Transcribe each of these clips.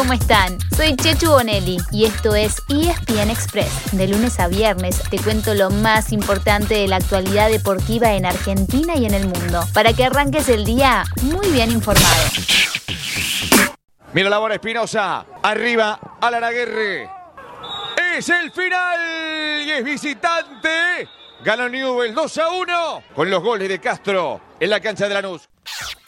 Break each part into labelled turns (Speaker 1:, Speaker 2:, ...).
Speaker 1: ¿cómo están? Soy Chechu Bonelli y esto es ESPN Express. De lunes a viernes te cuento lo más importante de la actualidad deportiva en Argentina y en el mundo, para que arranques el día muy bien informado.
Speaker 2: Mira la bola Espinosa, arriba Alan Aguirre. Es el final y es visitante. Gana Newell 2 a 1 con los goles de Castro en la cancha de Lanús.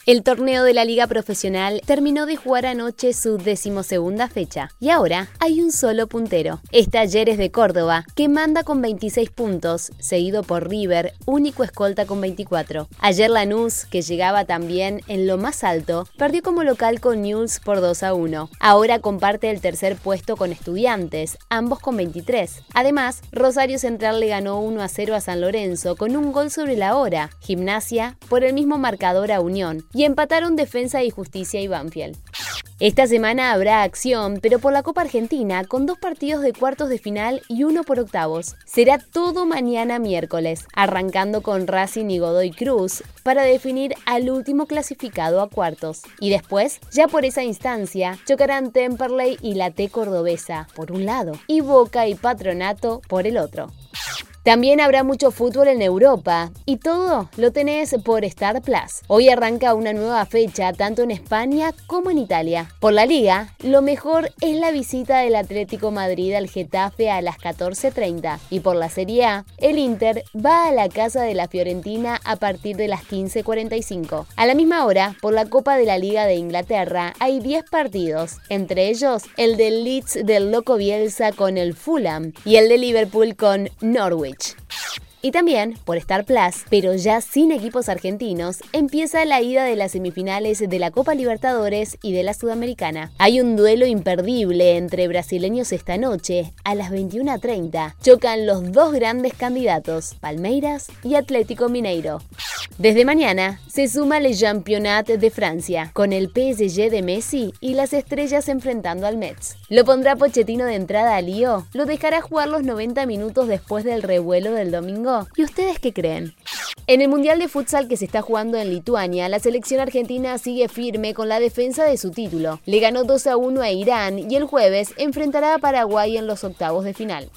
Speaker 1: El torneo de la Liga Profesional terminó de jugar anoche su decimosegunda fecha y ahora hay un solo puntero. Es Talleres de Córdoba, que manda con 26 puntos, seguido por River, único escolta con 24. Ayer Lanús, que llegaba también en lo más alto, perdió como local con News por 2 a 1. Ahora comparte el tercer puesto con Estudiantes, ambos con 23. Además, Rosario Central le ganó 1 a 0 a San Lorenzo con un gol sobre la hora. Gimnasia por el mismo marcador a Unión y empataron Defensa y Justicia y Banfield. Esta semana habrá acción, pero por la Copa Argentina, con dos partidos de cuartos de final y uno por octavos. Será todo mañana miércoles, arrancando con Racing y Godoy Cruz, para definir al último clasificado a cuartos. Y después, ya por esa instancia, chocarán Temperley y la T Cordobesa, por un lado, y Boca y Patronato por el otro. También habrá mucho fútbol en Europa y todo lo tenés por Star Plus. Hoy arranca una nueva fecha tanto en España como en Italia. Por la liga, lo mejor es la visita del Atlético Madrid al Getafe a las 14.30 y por la Serie A, el Inter va a la casa de la Fiorentina a partir de las 15.45. A la misma hora, por la Copa de la Liga de Inglaterra, hay 10 partidos, entre ellos el del Leeds del Loco Bielsa con el Fulham y el de Liverpool con Norwich. Y también, por Star Plus, pero ya sin equipos argentinos, empieza la ida de las semifinales de la Copa Libertadores y de la Sudamericana. Hay un duelo imperdible entre brasileños esta noche, a las 21.30. Chocan los dos grandes candidatos, Palmeiras y Atlético Mineiro. Desde mañana se suma el Championnat de Francia, con el PSG de Messi y las estrellas enfrentando al Metz. ¿Lo pondrá Pochettino de entrada a Lío? ¿Lo dejará jugar los 90 minutos después del revuelo del domingo? ¿Y ustedes qué creen? En el Mundial de Futsal que se está jugando en Lituania, la selección argentina sigue firme con la defensa de su título. Le ganó 2 a 1 a Irán y el jueves enfrentará a Paraguay en los octavos de final.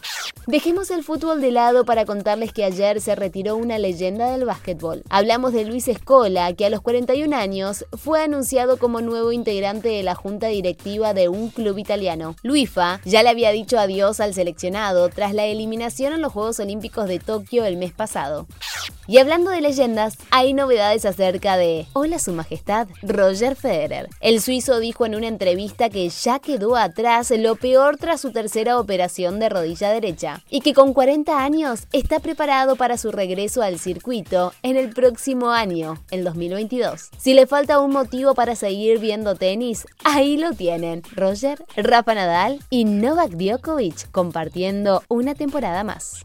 Speaker 1: Dejemos el fútbol de lado para contarles que ayer se retiró una leyenda del básquetbol. Hablamos de Luis Escola, que a los 41 años fue anunciado como nuevo integrante de la junta directiva de un club italiano. Luifa ya le había dicho adiós al seleccionado tras la eliminación en los Juegos Olímpicos de Tokio el mes pasado. Y hablando de leyendas, hay novedades acerca de Hola Su Majestad Roger Federer. El suizo dijo en una entrevista que ya quedó atrás lo peor tras su tercera operación de rodilla derecha y que con 40 años está preparado para su regreso al circuito en el próximo año, el 2022. Si le falta un motivo para seguir viendo tenis, ahí lo tienen. Roger, Rafa Nadal y Novak Djokovic compartiendo una temporada más.